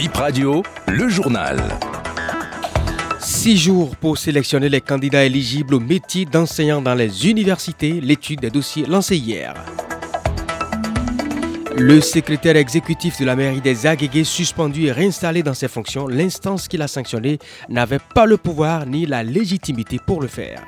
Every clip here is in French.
Bip Radio, le journal. Six jours pour sélectionner les candidats éligibles au métier d'enseignant dans les universités. L'étude des dossiers lancée hier. Le secrétaire exécutif de la mairie des Aguégués, suspendu et réinstallé dans ses fonctions, l'instance qu'il a sanctionnée n'avait pas le pouvoir ni la légitimité pour le faire.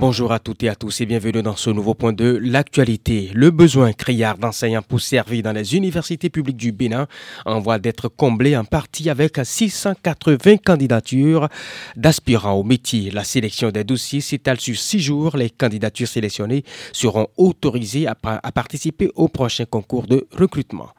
Bonjour à toutes et à tous et bienvenue dans ce nouveau point de l'actualité. Le besoin criard d'enseignants pour servir dans les universités publiques du Bénin en voie d'être comblé en partie avec 680 candidatures d'aspirants au métier. La sélection des dossiers s'étale sur six jours. Les candidatures sélectionnées seront autorisées à, à participer au prochain concours de recrutement.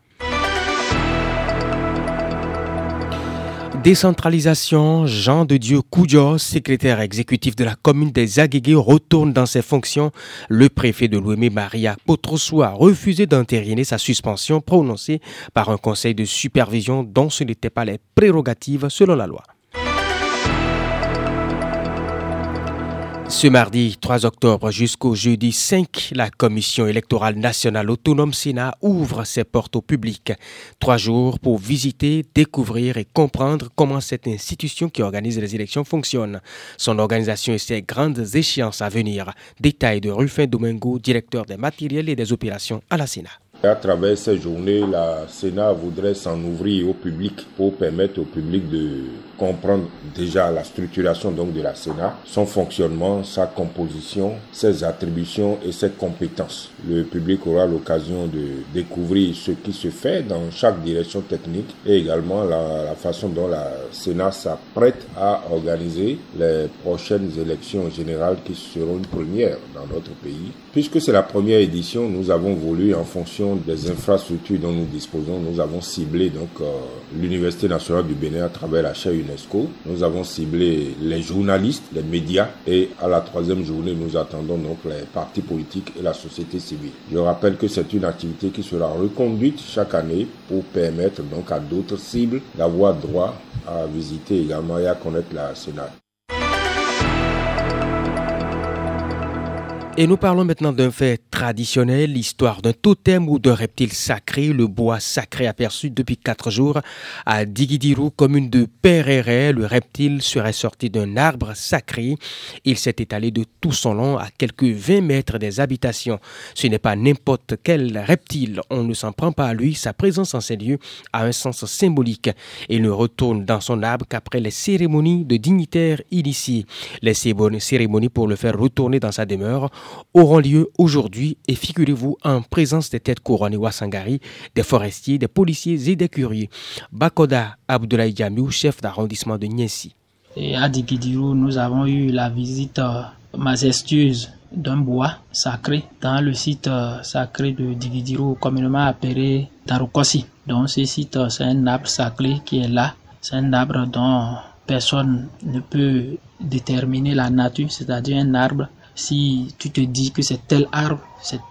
Décentralisation, Jean de Dieu Koudjo, secrétaire exécutif de la commune des Aguégués, retourne dans ses fonctions. Le préfet de l'Ouémé, Maria Potrosso, a refusé d'entériner sa suspension prononcée par un conseil de supervision dont ce n'était pas les prérogatives selon la loi. Ce mardi 3 octobre jusqu'au jeudi 5, la Commission électorale nationale autonome Sénat ouvre ses portes au public. Trois jours pour visiter, découvrir et comprendre comment cette institution qui organise les élections fonctionne, son organisation et ses grandes échéances à venir. Détail de Rufin Domingo, directeur des matériels et des opérations à la Sénat. À travers ces journées, la Sénat voudrait s'en ouvrir au public pour permettre au public de comprendre déjà la structuration donc de la Sénat, son fonctionnement, sa composition, ses attributions et ses compétences. Le public aura l'occasion de découvrir ce qui se fait dans chaque direction technique et également la, façon dont la Sénat s'apprête à organiser les prochaines élections générales qui seront une première dans notre pays. Puisque c'est la première édition, nous avons voulu en fonction des infrastructures dont nous disposons, nous avons ciblé donc euh, l'Université nationale du Bénin à travers la chaire Nous avons ciblé les journalistes, les médias et à la troisième journée, nous attendons donc les partis politiques et la société civile. Je rappelle que c'est une activité qui sera reconduite chaque année pour permettre donc à d'autres cibles d'avoir droit à visiter également et à connaître la Sénat. Et nous parlons maintenant d'un fait traditionnel, l'histoire d'un totem ou d'un reptile sacré, le bois sacré aperçu depuis quatre jours à Digidiru, commune de Perere. Le reptile serait sorti d'un arbre sacré. Il s'est étalé de tout son long à quelques 20 mètres des habitations. Ce n'est pas n'importe quel reptile, on ne s'en prend pas à lui. Sa présence en ces lieux a un sens symbolique. Il ne retourne dans son arbre qu'après les cérémonies de dignitaires initiés. Les cérémonies pour le faire retourner dans sa demeure auront lieu aujourd'hui et figurez-vous en présence des têtes couronnées Wassangari, des forestiers, des policiers et des curieux. Bakoda Abdoulaye Djamiou, chef d'arrondissement de Niensi. Et à Digidiru, nous avons eu la visite euh, majestueuse d'un bois sacré dans le site euh, sacré de Digidiru, communément appelé Tarukossi. Donc ce site, euh, c'est un arbre sacré qui est là. C'est un arbre dont personne ne peut déterminer la nature, c'est-à-dire un arbre si tu te dis que c'est tel arbre,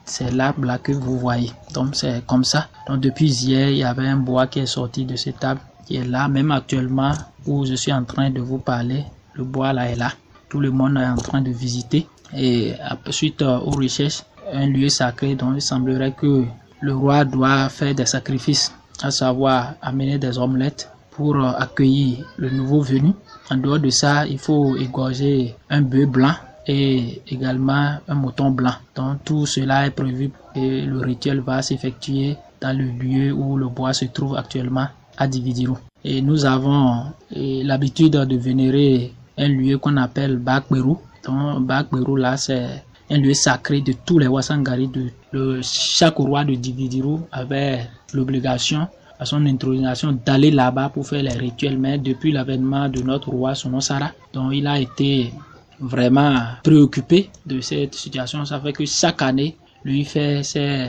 c'est l'arbre là que vous voyez. Donc c'est comme ça. Donc depuis hier, il y avait un bois qui est sorti de cet arbre qui est là, même actuellement où je suis en train de vous parler, le bois là est là. Tout le monde est en train de visiter et suite aux recherches, un lieu sacré dont il semblerait que le roi doit faire des sacrifices, à savoir amener des omelettes pour accueillir le nouveau venu. En dehors de ça, il faut égorger un bœuf blanc et également un mouton blanc. Donc tout cela est prévu et le rituel va s'effectuer dans le lieu où le bois se trouve actuellement à Dividiru. Et nous avons l'habitude de vénérer un lieu qu'on appelle Bakberu. Donc Bakberu là c'est un lieu sacré de tous les Wasangari. De, le, chaque roi de Dividiru avait l'obligation à son intronisation d'aller là-bas pour faire les rituels. Mais depuis l'avènement de notre roi Sonosara, donc il a été vraiment préoccupé de cette situation. Ça fait que chaque année, lui fait ces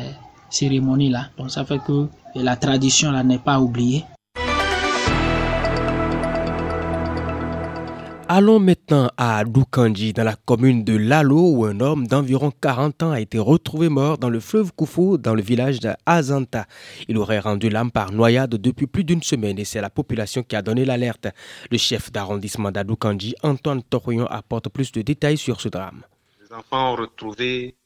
cérémonies-là. Donc ça fait que la tradition là n'est pas oubliée. Allons maintenant à Dukandji, dans la commune de Lalo, où un homme d'environ 40 ans a été retrouvé mort dans le fleuve Koufou, dans le village d'Azanta. Il aurait rendu l'âme par noyade depuis plus d'une semaine et c'est la population qui a donné l'alerte. Le chef d'arrondissement d'Adoukanji, Antoine Torion, apporte plus de détails sur ce drame.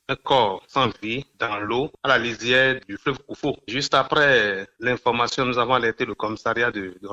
Un corps sans vie dans l'eau à la lisière du fleuve Koufou. Juste après l'information, nous avons alerté le commissariat de, de.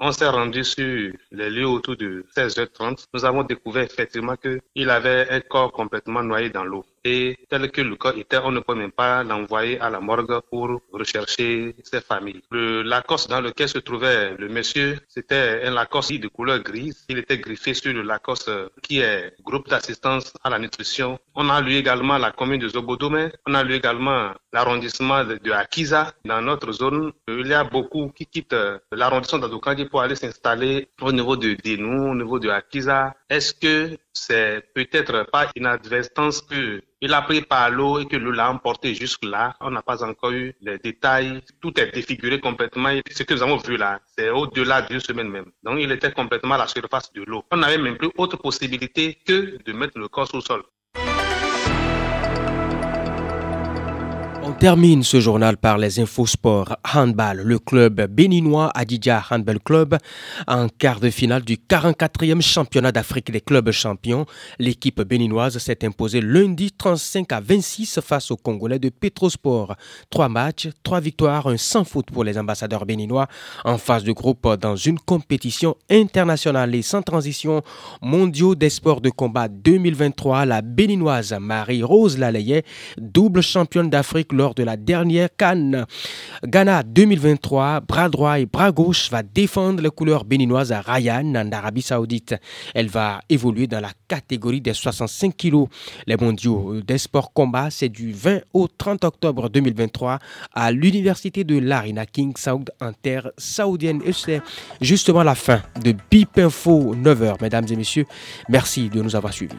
On s'est rendu sur les lieux autour de 16h30. Nous avons découvert effectivement qu'il avait un corps complètement noyé dans l'eau et tel que le corps était, on ne peut même pas l'envoyer à la morgue pour rechercher ses familles. Le Lacoste dans lequel se trouvait le monsieur, c'était un Lacoste de couleur grise. Il était griffé sur le Lacoste qui est groupe d'assistance à la nutrition. On a lu également la commune de Zobodome. On a lu également l'arrondissement de Akiza. Dans notre zone, il y a beaucoup qui quittent l'arrondissement d'Adokandi pour aller s'installer au niveau de Denou, au niveau de Akiza. Est-ce que c'est peut-être pas une advertence que il a pris par l'eau et que l'eau l'a emporté jusque-là? On n'a pas encore eu les détails. Tout est défiguré complètement. Ce que nous avons vu là, c'est au-delà d'une semaine même. Donc, il était complètement à la surface de l'eau. On n'avait même plus autre possibilité que de mettre le corps sous le sol. Termine ce journal par les infos sport handball. Le club béninois Adidja Handball Club en quart de finale du 44e championnat d'Afrique des clubs champions. L'équipe béninoise s'est imposée lundi 35 à 26 face aux Congolais de Petrosport. Trois matchs, trois victoires, un sans faute pour les ambassadeurs béninois en phase de groupe dans une compétition internationale et sans transition mondiaux des sports de combat 2023. La béninoise Marie-Rose Lalayet, double championne d'Afrique lors de la dernière Cannes. Ghana 2023, bras droit et bras gauche va défendre les couleurs béninoises à Rayan en Arabie Saoudite. Elle va évoluer dans la catégorie des 65 kilos. Les mondiaux des sports combat, c'est du 20 au 30 octobre 2023 à l'université de Larina King Saoud en terre saoudienne. Et c'est justement la fin de BIP Info 9h, mesdames et messieurs. Merci de nous avoir suivis.